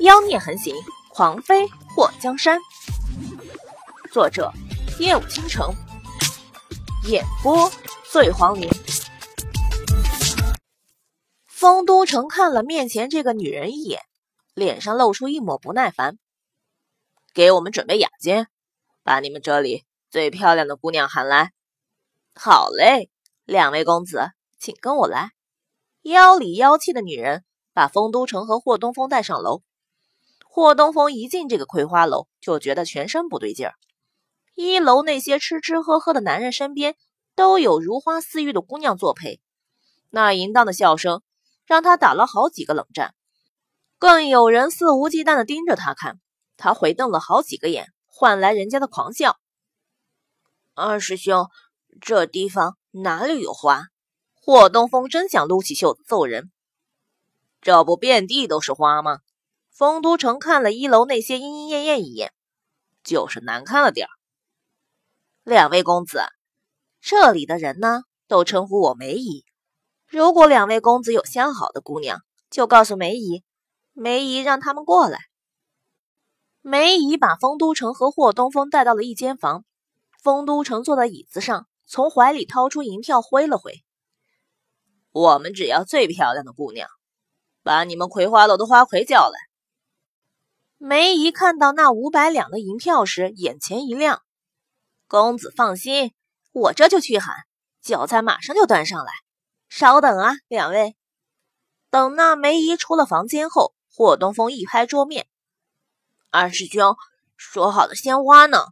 妖孽横行，狂妃祸江山。作者：夜舞倾城，演播：醉黄林。丰都城看了面前这个女人一眼，脸上露出一抹不耐烦。给我们准备雅间，把你们这里最漂亮的姑娘喊来。好嘞，两位公子，请跟我来。妖里妖气的女人把丰都城和霍东风带上楼。霍东风一进这个葵花楼，就觉得全身不对劲儿。一楼那些吃吃喝喝的男人身边都有如花似玉的姑娘作陪，那淫荡的笑声让他打了好几个冷战。更有人肆无忌惮地盯着他看，他回瞪了好几个眼，换来人家的狂笑。二师兄，这地方哪里有花？霍东风真想撸起袖子揍人。这不遍地都是花吗？丰都城看了一楼那些莺莺燕燕一眼，就是难看了点儿。两位公子，这里的人呢，都称呼我梅姨。如果两位公子有相好的姑娘，就告诉梅姨，梅姨让他们过来。梅姨把丰都城和霍东风带到了一间房，丰都城坐在椅子上，从怀里掏出银票挥了挥。我们只要最漂亮的姑娘，把你们葵花楼的花魁叫来。梅姨看到那五百两的银票时，眼前一亮。公子放心，我这就去喊，酒菜马上就端上来。稍等啊，两位。等那梅姨出了房间后，霍东风一拍桌面：“二师兄，说好的鲜花呢？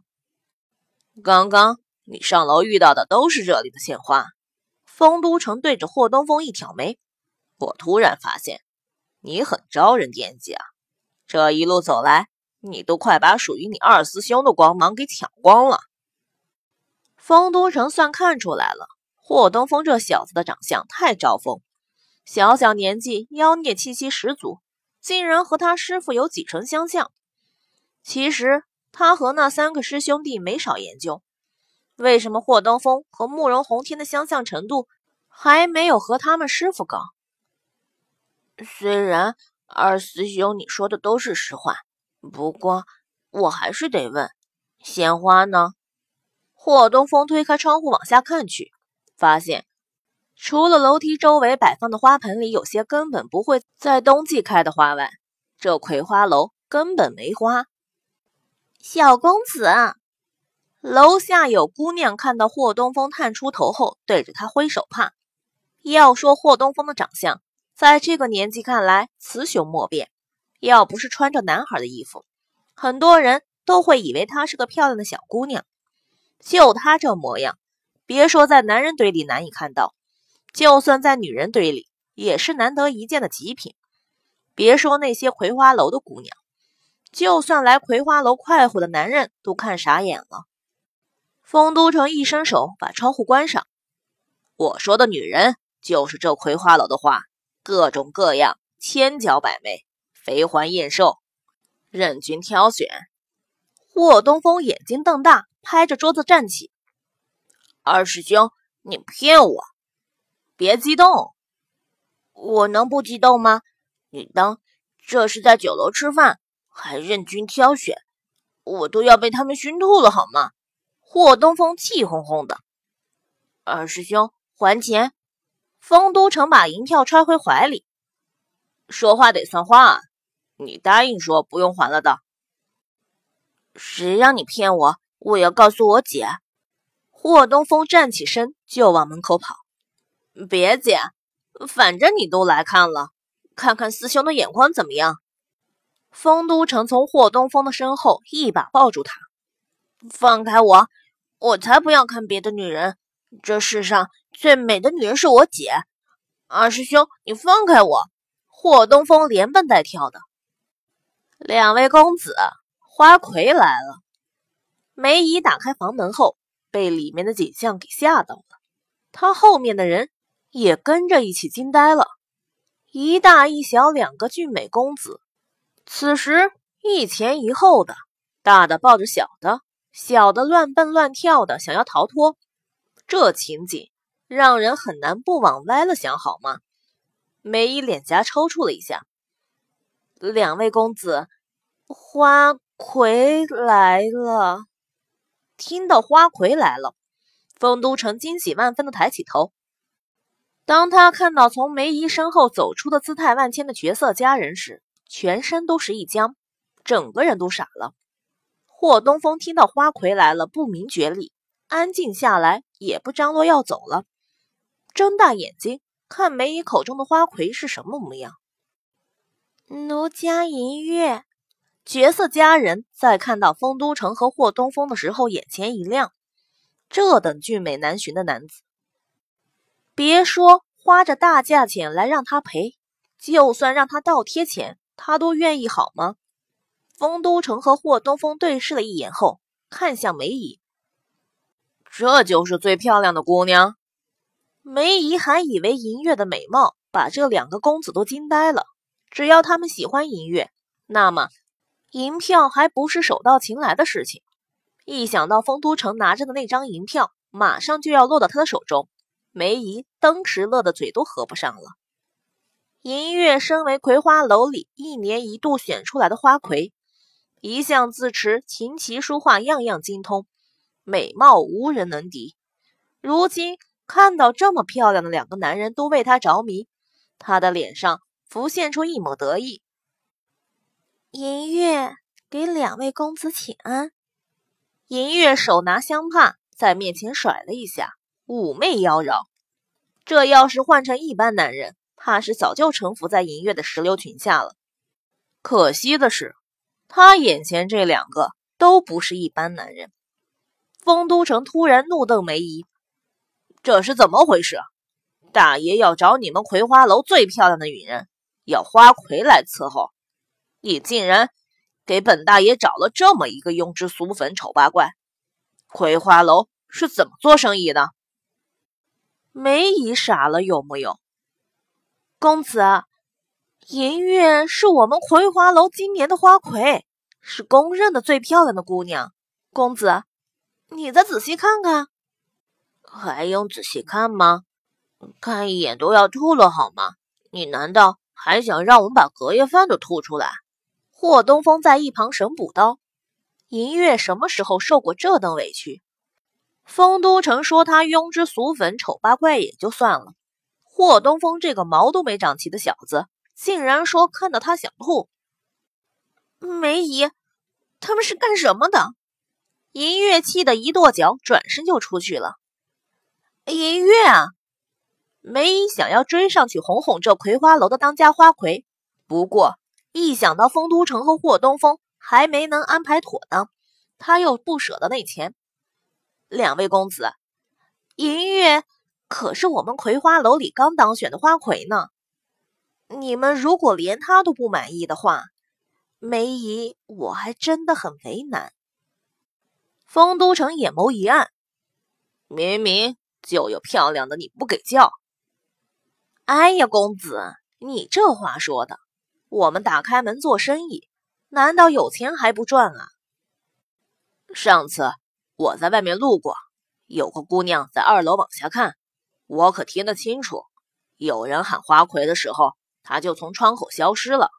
刚刚你上楼遇到的都是这里的鲜花。”丰都城对着霍东风一挑眉：“我突然发现，你很招人惦记啊。”这一路走来，你都快把属于你二师兄的光芒给抢光了。丰都城算看出来了，霍东风这小子的长相太招风，小小年纪妖孽气息十足，竟然和他师傅有几成相像。其实他和那三个师兄弟没少研究，为什么霍东风和慕容洪天的相像程度还没有和他们师傅高？虽然。二师兄，你说的都是实话，不过我还是得问，鲜花呢？霍东风推开窗户往下看去，发现除了楼梯周围摆放的花盆里有些根本不会在冬季开的花外，这葵花楼根本没花。小公子，楼下有姑娘看到霍东风探出头后，对着他挥手怕。要说霍东风的长相。在这个年纪看来，雌雄莫辨。要不是穿着男孩的衣服，很多人都会以为她是个漂亮的小姑娘。就她这模样，别说在男人堆里难以看到，就算在女人堆里也是难得一见的极品。别说那些葵花楼的姑娘，就算来葵花楼快活的男人都看傻眼了。丰都城一伸手把窗户关上。我说的女人，就是这葵花楼的花。各种各样，千娇百媚，肥环燕瘦，任君挑选。霍东风眼睛瞪大，拍着桌子站起：“二师兄，你骗我！别激动，我能不激动吗？你当这是在酒楼吃饭，还任君挑选？我都要被他们熏吐了，好吗？”霍东风气哄哄的：“二师兄，还钱！”丰都城把银票揣回怀里，说话得算话，你答应说不用还了的。谁让你骗我？我要告诉我姐。霍东风站起身就往门口跑。别姐，反正你都来看了，看看师兄的眼光怎么样？丰都城从霍东风的身后一把抱住他，放开我！我才不要看别的女人，这世上。最美的女人是我姐，二师兄，你放开我！霍东风连蹦带跳的。两位公子，花魁来了。梅姨打开房门后，被里面的景象给吓到了，她后面的人也跟着一起惊呆了。一大一小两个俊美公子，此时一前一后的，大的抱着小的，小的乱蹦乱跳的，想要逃脱。这情景。让人很难不往歪了想，好吗？梅姨脸颊抽搐了一下。两位公子，花魁来了。听到花魁来了，丰都城惊喜万分的抬起头。当他看到从梅姨身后走出的姿态万千的绝色佳人时，全身都是一僵，整个人都傻了。霍东风听到花魁来了，不明觉厉，安静下来，也不张罗要走了，睁大眼睛看梅姨口中的花魁是什么模样。奴家银月，绝色佳人在看到丰都城和霍东风的时候，眼前一亮。这等俊美难寻的男子，别说花着大价钱来让他赔，就算让他倒贴钱，他都愿意，好吗？丰都城和霍东风对视了一眼后，看向梅姨：“这就是最漂亮的姑娘。”梅姨还以为银月的美貌把这两个公子都惊呆了。只要他们喜欢银月，那么银票还不是手到擒来的事情。一想到丰都城拿着的那张银票马上就要落到他的手中，梅姨当时乐得嘴都合不上了。银月身为葵花楼里一年一度选出来的花魁，一向自持琴棋书画样样精通，美貌无人能敌。如今看到这么漂亮的两个男人都为她着迷，她的脸上。浮现出一抹得意。银月给两位公子请安。银月手拿香帕，在面前甩了一下，妩媚妖娆。这要是换成一般男人，怕是早就臣服在银月的石榴裙下了。可惜的是，他眼前这两个都不是一般男人。丰都城突然怒瞪梅姨：“这是怎么回事？大爷要找你们葵花楼最漂亮的女人。”要花魁来伺候，你竟然给本大爷找了这么一个庸脂俗粉、丑八怪！葵花楼是怎么做生意的？梅姨傻了有木有？公子，银月是我们葵花楼今年的花魁，是公认的最漂亮的姑娘。公子，你再仔细看看。还用仔细看吗？看一眼都要吐了好吗？你难道？还想让我们把隔夜饭都吐出来？霍东风在一旁神补刀：“银月什么时候受过这等委屈？”丰都城说他庸脂俗粉、丑八怪也就算了，霍东风这个毛都没长齐的小子，竟然说看到他想吐。梅姨，他们是干什么的？银月气得一跺脚，转身就出去了。银月啊！梅姨想要追上去哄哄这葵花楼的当家花魁，不过一想到丰都城和霍东风还没能安排妥当，他又不舍得那钱。两位公子，银月可是我们葵花楼里刚当选的花魁呢。你们如果连他都不满意的话，梅姨我还真的很为难。丰都城眼眸一暗，明明就有漂亮的，你不给叫。哎呀，公子，你这话说的，我们打开门做生意，难道有钱还不赚啊？上次我在外面路过，有个姑娘在二楼往下看，我可听得清楚，有人喊花魁的时候，她就从窗口消失了。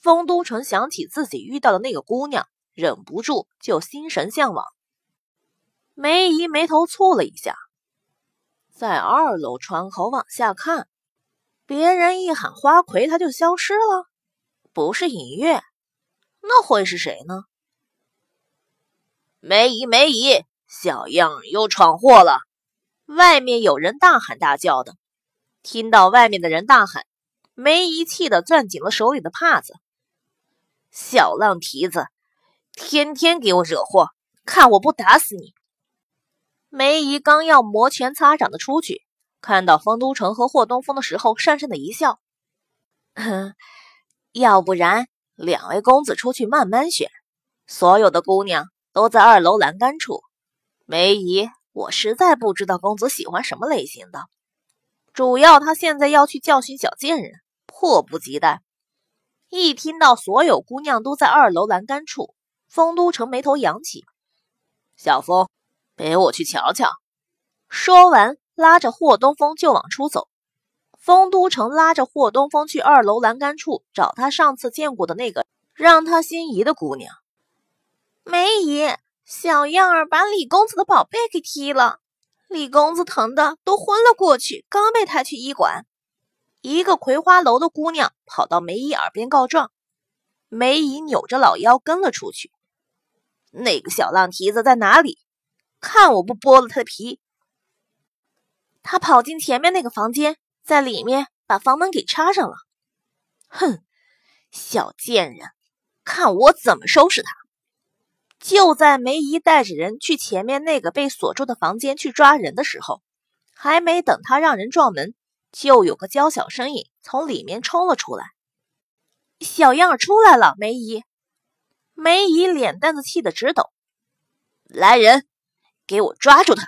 丰都城想起自己遇到的那个姑娘，忍不住就心神向往。梅姨眉头蹙了一下，在二楼窗口往下看。别人一喊花魁，他就消失了，不是尹月，那会是谁呢？梅姨，梅姨，小样又闯祸了！外面有人大喊大叫的。听到外面的人大喊，梅姨气得攥紧了手里的帕子。小浪蹄子，天天给我惹祸，看我不打死你！梅姨刚要摩拳擦掌的出去。看到丰都城和霍东风的时候，讪讪的一笑。哼，要不然两位公子出去慢慢选，所有的姑娘都在二楼栏杆处。梅姨，我实在不知道公子喜欢什么类型的，主要他现在要去教训小贱人，迫不及待。一听到所有姑娘都在二楼栏杆处，丰都城眉头扬起。小风，陪我去瞧瞧。说完。拉着霍东风就往出走，丰都城拉着霍东风去二楼栏杆处找他上次见过的那个让他心仪的姑娘。梅姨，小样儿把李公子的宝贝给踢了，李公子疼的都昏了过去，刚被抬去医馆。一个葵花楼的姑娘跑到梅姨耳边告状，梅姨扭着老腰跟了出去。那个小浪蹄子在哪里？看我不剥了他的皮！他跑进前面那个房间，在里面把房门给插上了。哼，小贱人，看我怎么收拾他！就在梅姨带着人去前面那个被锁住的房间去抓人的时候，还没等他让人撞门。就有个娇小身影从里面冲了出来，小样儿出来了！梅姨，梅姨脸蛋子气得直抖。来人，给我抓住他！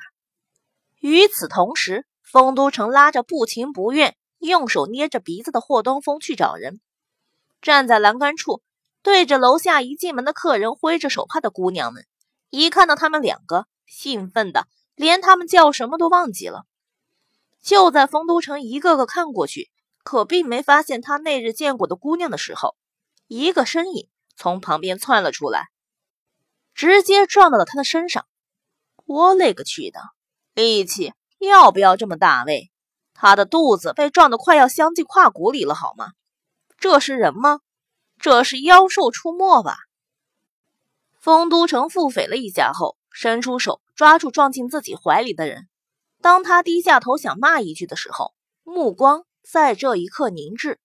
与此同时，丰都城拉着不情不愿、用手捏着鼻子的霍东风去找人，站在栏杆处，对着楼下一进门的客人挥着手帕的姑娘们，一看到他们两个，兴奋的连他们叫什么都忘记了。就在丰都城一个个看过去，可并没发现他那日见过的姑娘的时候，一个身影从旁边窜了出来，直接撞到了他的身上。我勒个去的，力气要不要这么大？喂，他的肚子被撞得快要镶进胯骨里了，好吗？这是人吗？这是妖兽出没吧？丰都城腹诽了一下后，伸出手抓住撞进自己怀里的人。当他低下头想骂一句的时候，目光在这一刻凝滞。